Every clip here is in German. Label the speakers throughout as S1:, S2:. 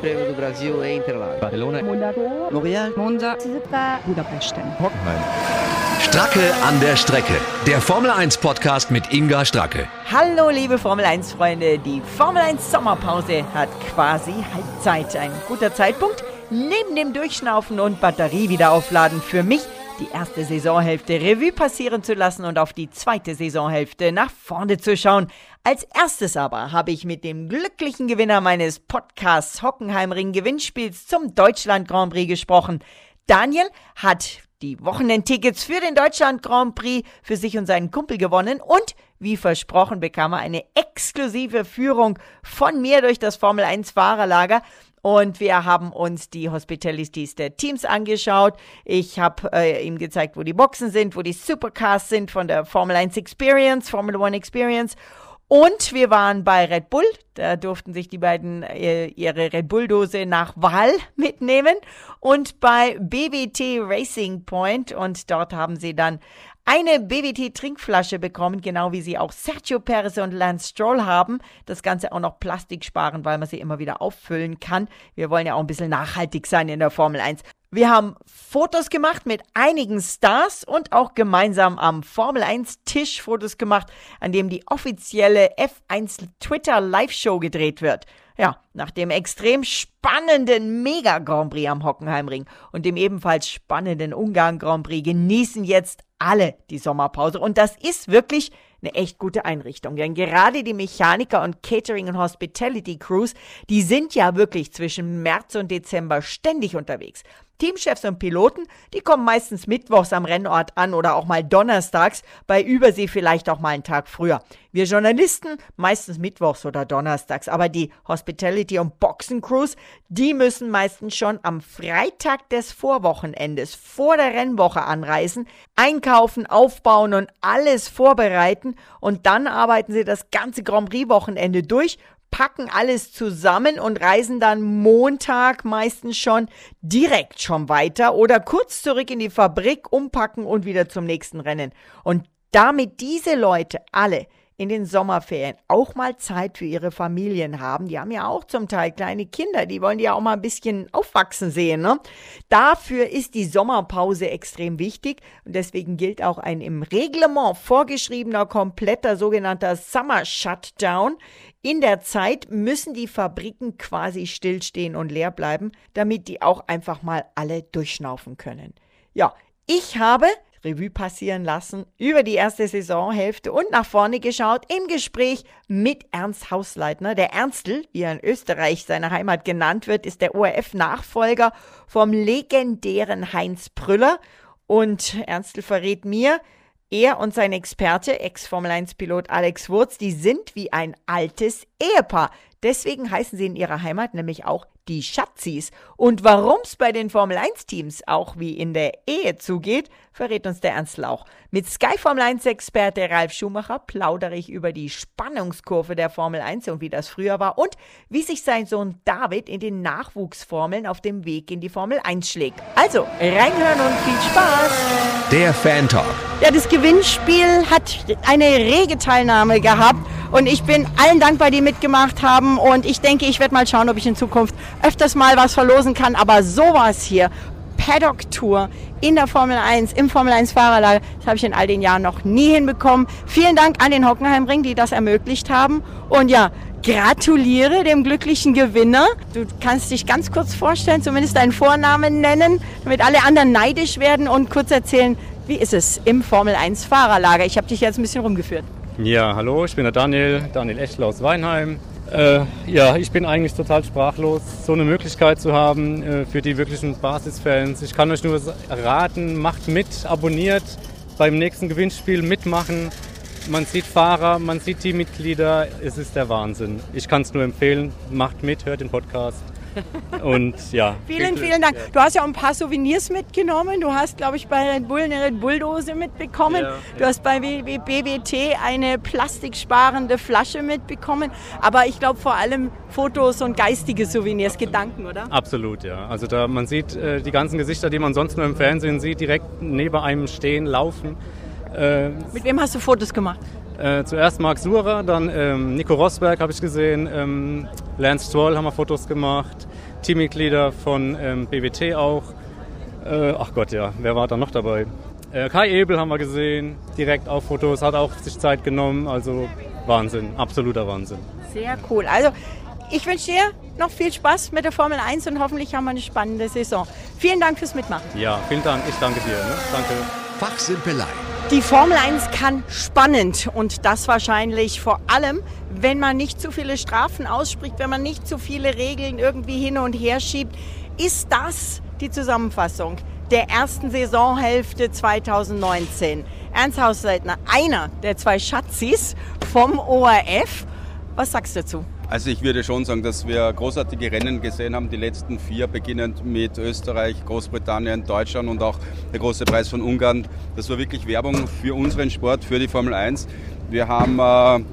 S1: Prêmio do Brasil em Interlagos. Barcelona. Monaco.
S2: L'Oréal. Monza. Budapest.
S3: Hockenheim. Stracke an der Strecke. Der Formel 1 Podcast mit Inga Stracke.
S4: Hallo liebe Formel 1 Freunde, die Formel 1 Sommerpause hat quasi Halbzeit. Ein guter Zeitpunkt, neben dem Durchschnaufen und Batterie wieder aufladen für mich die erste Saisonhälfte Revue passieren zu lassen und auf die zweite Saisonhälfte nach vorne zu schauen. Als erstes aber habe ich mit dem glücklichen Gewinner meines Podcasts Hockenheimring Gewinnspiels zum Deutschland Grand Prix gesprochen. Daniel hat die Wochenendtickets für den Deutschland Grand Prix für sich und seinen Kumpel gewonnen und wie versprochen bekam er eine exklusive Führung von mir durch das Formel 1 Fahrerlager. Und wir haben uns die Hospitalities der Teams angeschaut. Ich habe äh, ihm gezeigt, wo die Boxen sind, wo die Supercars sind von der Formel 1 Experience, Formula One Experience. Und wir waren bei Red Bull. Da durften sich die beiden äh, ihre Red Bull-Dose nach Wahl mitnehmen. Und bei BBT Racing Point. Und dort haben sie dann eine BWT-Trinkflasche bekommen, genau wie sie auch Sergio Perez und Lance Stroll haben. Das Ganze auch noch Plastik sparen, weil man sie immer wieder auffüllen kann. Wir wollen ja auch ein bisschen nachhaltig sein in der Formel 1. Wir haben Fotos gemacht mit einigen Stars und auch gemeinsam am Formel 1 Tisch Fotos gemacht, an dem die offizielle F1 Twitter Live Show gedreht wird. Ja, nach dem extrem spannenden Mega Grand Prix am Hockenheimring und dem ebenfalls spannenden Ungarn Grand Prix genießen jetzt alle die Sommerpause. Und das ist wirklich eine echt gute Einrichtung. Denn gerade die Mechaniker und Catering und Hospitality Crews, die sind ja wirklich zwischen März und Dezember ständig unterwegs. Teamchefs und Piloten, die kommen meistens mittwochs am Rennort an oder auch mal donnerstags, bei Übersee vielleicht auch mal einen Tag früher. Wir Journalisten meistens mittwochs oder donnerstags, aber die Hospitality und Boxen Crews, die müssen meistens schon am Freitag des Vorwochenendes vor der Rennwoche anreisen, einkaufen, aufbauen und alles vorbereiten und dann arbeiten sie das ganze Grand Prix Wochenende durch packen alles zusammen und reisen dann Montag meistens schon direkt schon weiter oder kurz zurück in die Fabrik, umpacken und wieder zum nächsten Rennen. Und damit diese Leute alle in den Sommerferien auch mal Zeit für ihre Familien haben. Die haben ja auch zum Teil kleine Kinder, die wollen die ja auch mal ein bisschen aufwachsen sehen. Ne? Dafür ist die Sommerpause extrem wichtig und deswegen gilt auch ein im Reglement vorgeschriebener kompletter sogenannter Summer Shutdown. In der Zeit müssen die Fabriken quasi stillstehen und leer bleiben, damit die auch einfach mal alle durchschnaufen können. Ja, ich habe Revue passieren lassen über die erste Saisonhälfte und nach vorne geschaut im Gespräch mit Ernst Hausleitner. Der Ernstl, wie er in Österreich seine Heimat genannt wird, ist der ORF-Nachfolger vom legendären Heinz Prüller. Und Ernstl verrät mir, er und sein Experte, Ex-Formel-1-Pilot Alex Wurz, die sind wie ein altes Ehepaar. Deswegen heißen sie in ihrer Heimat nämlich auch die Schatzis. Und warum es bei den Formel-1-Teams auch wie in der Ehe zugeht, verrät uns der Ernst Lauch. Mit Sky Formel 1-Experte Ralf Schumacher plaudere ich über die Spannungskurve der Formel 1 und wie das früher war und wie sich sein Sohn David in den Nachwuchsformeln auf dem Weg in die Formel 1 schlägt. Also, reinhören und viel Spaß!
S3: Der Fan Talk.
S4: Ja, das Gewinnspiel hat eine rege Teilnahme gehabt und ich bin allen dankbar, die mitgemacht haben und ich denke, ich werde mal schauen, ob ich in Zukunft öfters mal was verlosen kann, aber sowas hier, Paddock-Tour in der Formel 1, im Formel 1 Fahrerlager, das habe ich in all den Jahren noch nie hinbekommen. Vielen Dank an den Hockenheimring, die das ermöglicht haben. Und ja, gratuliere dem glücklichen Gewinner. Du kannst dich ganz kurz vorstellen, zumindest deinen Vornamen nennen, damit alle anderen neidisch werden und kurz erzählen, wie ist es im Formel 1 Fahrerlager? Ich habe dich jetzt ein bisschen rumgeführt.
S5: Ja, hallo, ich bin der Daniel, Daniel Eschler aus Weinheim. Äh, ja, ich bin eigentlich total sprachlos, so eine Möglichkeit zu haben äh, für die wirklichen Basisfans. Ich kann euch nur raten, macht mit, abonniert, beim nächsten Gewinnspiel mitmachen. Man sieht Fahrer, man sieht Teammitglieder, es ist der Wahnsinn. Ich kann es nur empfehlen, macht mit, hört den Podcast. Und ja.
S4: vielen, vielen Dank. Du hast ja auch ein paar Souvenirs mitgenommen. Du hast, glaube ich, bei Red Bull eine Red Bull-Dose mitbekommen. Ja, du ja. hast bei BBT eine plastiksparende Flasche mitbekommen. Aber ich glaube vor allem Fotos und geistige Souvenirs, Gedanken, oder?
S5: Absolut, ja. Also da man sieht äh, die ganzen Gesichter, die man sonst nur im Fernsehen sieht, direkt neben einem stehen, laufen.
S4: Äh, Mit wem hast du Fotos gemacht?
S5: Äh, zuerst Marc Surer, dann ähm, Nico Rosberg habe ich gesehen, ähm, Lance Stroll haben wir Fotos gemacht, Teammitglieder von ähm, BWT auch. Äh, ach Gott, ja, wer war da noch dabei? Äh, Kai Ebel haben wir gesehen, direkt auf Fotos, hat auch sich Zeit genommen. Also Wahnsinn, absoluter Wahnsinn.
S4: Sehr cool. Also ich wünsche dir noch viel Spaß mit der Formel 1 und hoffentlich haben wir eine spannende Saison. Vielen Dank fürs Mitmachen.
S5: Ja, vielen Dank. Ich danke dir. Ne? Danke.
S3: Fachsimpelei.
S4: Die Formel 1 kann spannend und das wahrscheinlich vor allem, wenn man nicht zu viele Strafen ausspricht, wenn man nicht zu viele Regeln irgendwie hin und her schiebt. Ist das die Zusammenfassung der ersten Saisonhälfte 2019? Ernst Hausleitner, einer der zwei Schatzis vom ORF. Was sagst du dazu?
S6: Also ich würde schon sagen, dass wir großartige Rennen gesehen haben, die letzten vier, beginnend mit Österreich, Großbritannien, Deutschland und auch der große Preis von Ungarn. Das war wirklich Werbung für unseren Sport, für die Formel 1. Wir haben äh,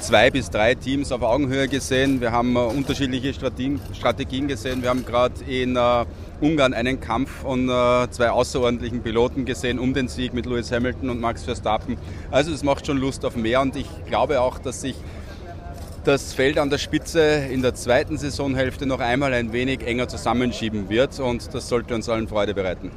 S6: zwei bis drei Teams auf Augenhöhe gesehen. Wir haben äh, unterschiedliche Strategien, gesehen. Wir haben gerade in äh, Ungarn einen Kampf von zwei außerordentlichen Piloten gesehen um den Sieg mit Lewis Hamilton und Max Verstappen. Also es macht schon Lust auf mehr und ich glaube auch, dass sich das Feld an der Spitze in der zweiten Saisonhälfte noch einmal ein wenig enger zusammenschieben wird und das sollte uns allen Freude bereiten.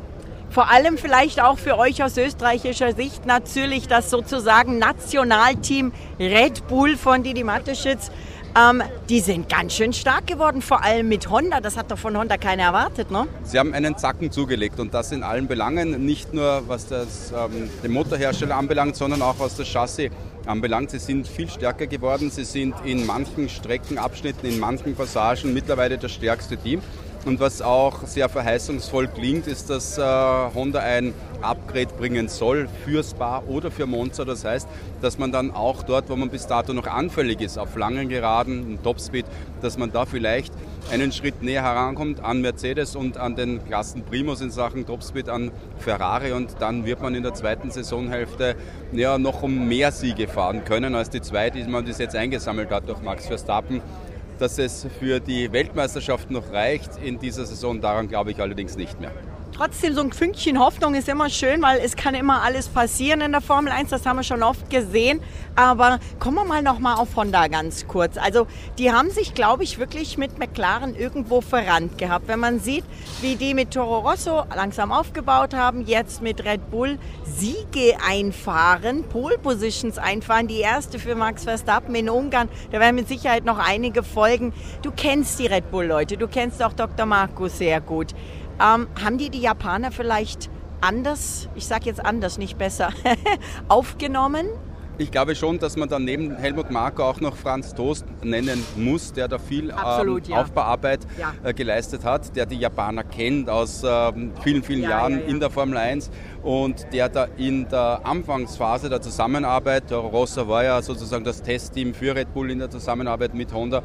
S4: Vor allem vielleicht auch für euch aus österreichischer Sicht natürlich das sozusagen Nationalteam Red Bull von Didi Mateschitz. Ähm, die sind ganz schön stark geworden, vor allem mit Honda. Das hat doch von Honda keiner erwartet, ne?
S6: Sie haben einen Zacken zugelegt und das in allen Belangen, nicht nur was das, ähm, den Motorhersteller anbelangt, sondern auch was das Chassis anbelangt. Sie sind viel stärker geworden. Sie sind in manchen Streckenabschnitten, in manchen Passagen mittlerweile das stärkste Team. Und was auch sehr verheißungsvoll klingt, ist, dass äh, Honda ein Upgrade bringen soll für Spa oder für Monza. Das heißt, dass man dann auch dort, wo man bis dato noch anfällig ist, auf langen Geraden, Topspeed, dass man da vielleicht einen Schritt näher herankommt an Mercedes und an den Klassen Primus in Sachen Topspeed an Ferrari und dann wird man in der zweiten Saisonhälfte ja, noch um mehr Siege fahren können als die zwei, die man bis jetzt eingesammelt hat durch Max Verstappen. Dass es für die Weltmeisterschaft noch reicht in dieser Saison, daran glaube ich allerdings nicht mehr
S4: trotzdem so ein Fünkchen Hoffnung ist immer schön, weil es kann immer alles passieren in der Formel 1, das haben wir schon oft gesehen. Aber kommen wir mal noch mal auf Honda ganz kurz. Also die haben sich, glaube ich, wirklich mit McLaren irgendwo verrannt gehabt. Wenn man sieht, wie die mit Toro Rosso langsam aufgebaut haben, jetzt mit Red Bull Siege einfahren, Pole Positions einfahren, die erste für Max Verstappen in Ungarn. Da werden mit Sicherheit noch einige folgen. Du kennst die Red Bull-Leute, du kennst auch Dr. Marco sehr gut. Ähm, haben die die Japaner vielleicht anders, ich sage jetzt anders, nicht besser, aufgenommen?
S6: Ich glaube schon, dass man dann neben Helmut Marko auch noch Franz Toast nennen muss, der da viel
S4: Absolut,
S6: ähm,
S4: ja.
S6: Aufbauarbeit
S4: Ja.
S6: äh, geleistet hat, der die Japaner kennt aus ähm, vielen, vielen
S4: Ja,
S6: Jahren
S4: ja, ja.
S6: in der Formel 1 und der da in der Anfangsphase der Zusammenarbeit, Toro Rosso war ja sozusagen das Testteam für Red Bull in der Zusammenarbeit mit Honda,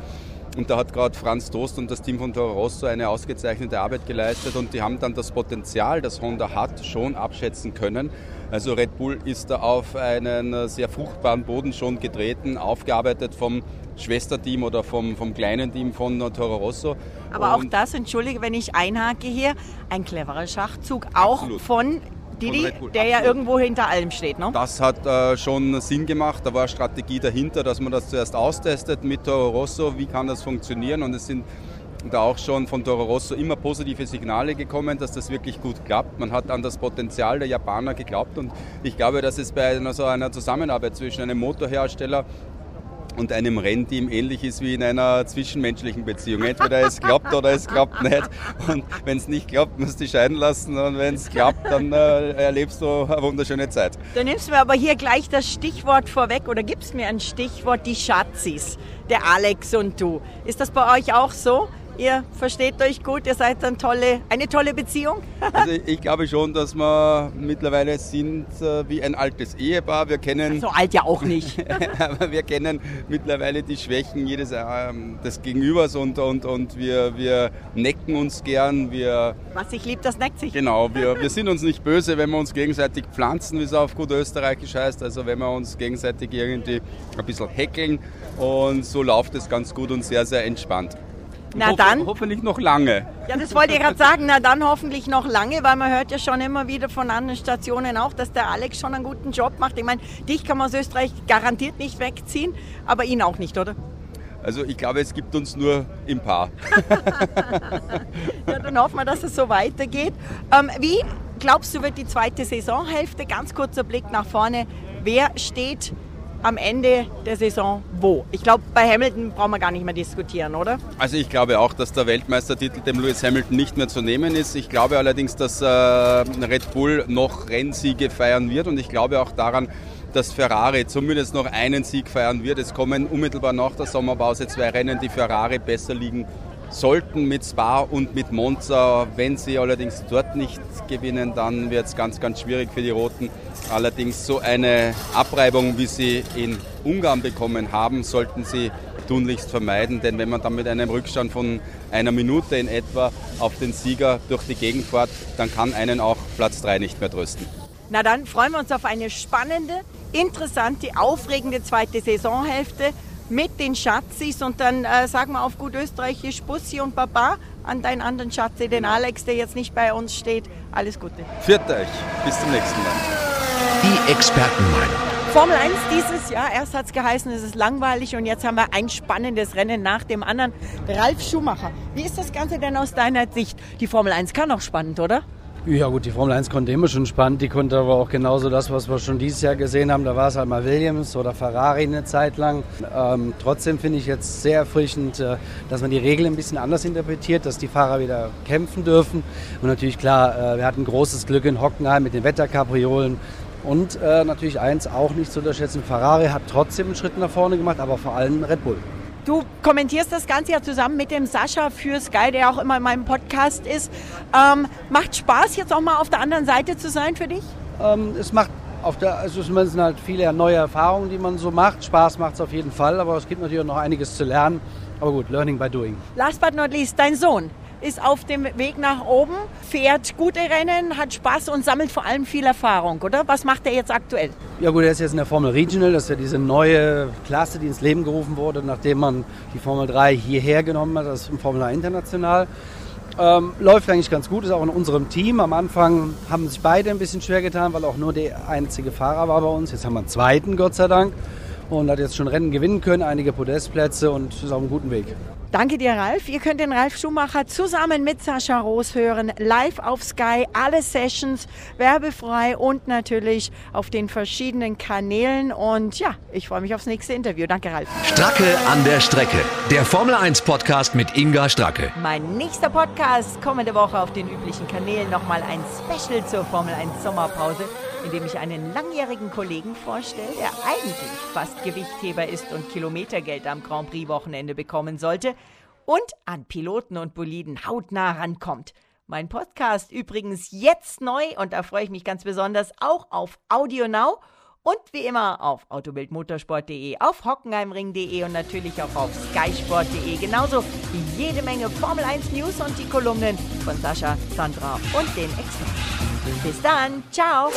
S6: und da hat gerade Franz Toast und das Team von Toro Rosso eine ausgezeichnete Arbeit geleistet und die haben dann das Potenzial, das Honda hat, schon abschätzen können. Also Red Bull ist da auf einen sehr fruchtbaren Boden schon getreten, aufgearbeitet vom Schwesterteam oder vom, vom kleinen Team von Toro Rosso.
S4: Aber auch
S6: Und
S4: das, entschuldige, wenn ich einhake hier, ein cleverer Schachzug, auch
S6: Absolut.
S4: von Didi, der ja irgendwo hinter allem steht. Ne?
S6: Das hat äh, schon Sinn gemacht. Da war eine Strategie dahinter, dass man das zuerst austestet mit Toro Rosso. Wie kann das funktionieren? Und es sind da auch schon von Toro Rosso immer positive Signale gekommen, dass das wirklich gut klappt. Man hat an das Potenzial der Japaner geglaubt und ich glaube, dass es bei einer, so einer Zusammenarbeit zwischen einem Motorhersteller und einem Rennteam ähnlich ist wie in einer zwischenmenschlichen Beziehung. Entweder es klappt oder es klappt nicht. Und wenn es nicht klappt, musst du dich scheiden lassen. Und wenn es klappt, dann äh, erlebst du eine wunderschöne Zeit.
S4: Du nimmst mir aber hier gleich das Stichwort vorweg oder gibst mir ein Stichwort, die Schatzis, der Alex und du. Ist das bei euch auch so? Ihr versteht euch gut, ihr seid eine tolle, eine tolle Beziehung?
S6: Also ich, glaube schon, dass wir mittlerweile sind äh, wie ein altes Ehepaar. Wir kennen,
S4: So alt ja auch nicht.
S6: aber wir kennen mittlerweile die Schwächen jedes ähm, des Gegenübers und, und, und wir, wir necken uns gern. Wir,
S4: Was sich liebt, das neckt sich.
S6: genau, wir, wir sind uns nicht böse, wenn wir uns gegenseitig pflanzen, wie es auf gut österreichisch heißt. Also wenn wir uns gegenseitig irgendwie ein bisschen heckeln. Und so läuft es ganz gut und sehr, sehr entspannt.
S4: Na
S6: hoffe-
S4: dann.
S6: Hoffentlich noch lange.
S4: Ja, das wollte ich gerade sagen. Na dann hoffentlich noch lange, weil man hört ja schon immer wieder von anderen Stationen auch, dass der Alex schon einen guten Job macht. Ich meine, dich kann man aus Österreich garantiert nicht wegziehen, aber ihn auch nicht, oder?
S6: Also ich glaube, es gibt uns nur im Paar.
S4: ja, dann hoffen wir, dass es so weitergeht. Ähm, wie glaubst du, wird die zweite Saisonhälfte? Ganz kurzer Blick nach vorne. Wer steht am Ende der Saison wo? Ich glaube, bei Hamilton brauchen wir gar nicht mehr diskutieren, oder?
S6: Also ich glaube auch, dass der Weltmeistertitel dem Lewis Hamilton nicht mehr zu nehmen ist. Ich glaube allerdings, dass äh, Red Bull noch Rennsiege feiern wird und ich glaube auch daran, dass Ferrari zumindest noch einen Sieg feiern wird. Es kommen unmittelbar nach der Sommerpause zwei Rennen, die Ferrari besser liegen sollten mit Spa und mit Monza. Wenn sie allerdings dort nicht gewinnen, dann wird es ganz, ganz schwierig für die Roten. Allerdings so eine Abreibung, wie sie in Ungarn bekommen haben, sollten sie tunlichst vermeiden, denn wenn man dann mit einem Rückstand von einer Minute in etwa auf den Sieger durch die Gegend fährt, dann kann einen auch Platz 3 nicht mehr trösten.
S4: Na dann freuen wir uns auf eine spannende, interessante, aufregende zweite Saisonhälfte mit den Schatzis und dann äh, sagen wir auf gut österreichisch Bussi und Baba an deinen anderen Schatzi, den Alex, der jetzt nicht bei uns steht. Alles Gute.
S6: Viert euch. Bis zum nächsten Mal.
S3: Die Expertenmeinung.
S4: Formel 1 dieses Jahr, erst hat es geheißen, es ist langweilig und jetzt haben wir ein spannendes Rennen nach dem anderen. Ralf Schumacher, wie ist das Ganze denn aus deiner Sicht? Die Formel 1 kann auch spannend, oder?
S7: Ja gut, die Formel 1 konnte immer schon spannend, die konnte aber auch genauso das, was wir schon dieses Jahr gesehen haben, da war es halt mal Williams oder Ferrari eine Zeit lang. Ähm, trotzdem finde ich jetzt sehr erfrischend, äh, dass man die Regeln ein bisschen anders interpretiert, dass die Fahrer wieder kämpfen dürfen. Und natürlich klar, äh, wir hatten großes Glück in Hockenheim mit den Wetterkapriolen. Und äh, natürlich eins auch nicht zu unterschätzen, Ferrari hat trotzdem einen Schritt nach vorne gemacht, aber vor allem Red Bull.
S4: Du kommentierst das Ganze ja zusammen mit dem Sascha für Sky, der auch immer in meinem Podcast ist. Ähm, macht Spaß, jetzt auch mal auf der anderen Seite zu sein für dich?
S7: Ähm, es macht auf der, also es sind halt viele neue Erfahrungen, die man so macht. Spaß macht es auf jeden Fall, aber es gibt natürlich auch noch einiges zu lernen. Aber gut, learning by doing.
S4: Last but not least, dein Sohn ist auf dem Weg nach oben, fährt gute Rennen, hat Spaß und sammelt vor allem viel Erfahrung, oder? Was macht er jetzt aktuell?
S7: Ja gut, er ist jetzt in der Formel Regional, das ist ja diese neue Klasse, die ins Leben gerufen wurde, nachdem man die Formel 3 hierher genommen hat, das ist Formel 3 international. Ähm, läuft eigentlich ganz gut, ist auch in unserem Team. Am Anfang haben sich beide ein bisschen schwer getan, weil auch nur der einzige Fahrer war bei uns. Jetzt haben wir einen zweiten, Gott sei Dank. Und hat jetzt schon Rennen gewinnen können, einige Podestplätze und ist auf einem guten Weg.
S4: Danke dir, Ralf. Ihr könnt den Ralf Schumacher zusammen mit Sascha Roos hören, live auf Sky, alle Sessions, werbefrei und natürlich auf den verschiedenen Kanälen. Und ja, ich freue mich aufs nächste Interview. Danke, Ralf.
S3: Stracke an der Strecke. Der Formel 1 Podcast mit Inga Stracke.
S4: Mein nächster Podcast kommende Woche auf den üblichen Kanälen. Nochmal ein Special zur Formel 1 Sommerpause in dem ich einen langjährigen Kollegen vorstelle, der eigentlich fast Gewichtheber ist und Kilometergeld am Grand Prix-Wochenende bekommen sollte und an Piloten und Boliden hautnah rankommt. Mein Podcast übrigens jetzt neu und da freue ich mich ganz besonders auch auf Audio Now und wie immer auf autobildmotorsport.de, auf hockenheimring.de und natürlich auch auf skysport.de. Genauso wie jede Menge Formel 1 News und die Kolumnen von Sascha, Sandra und den Experten. Bis dann. Ciao.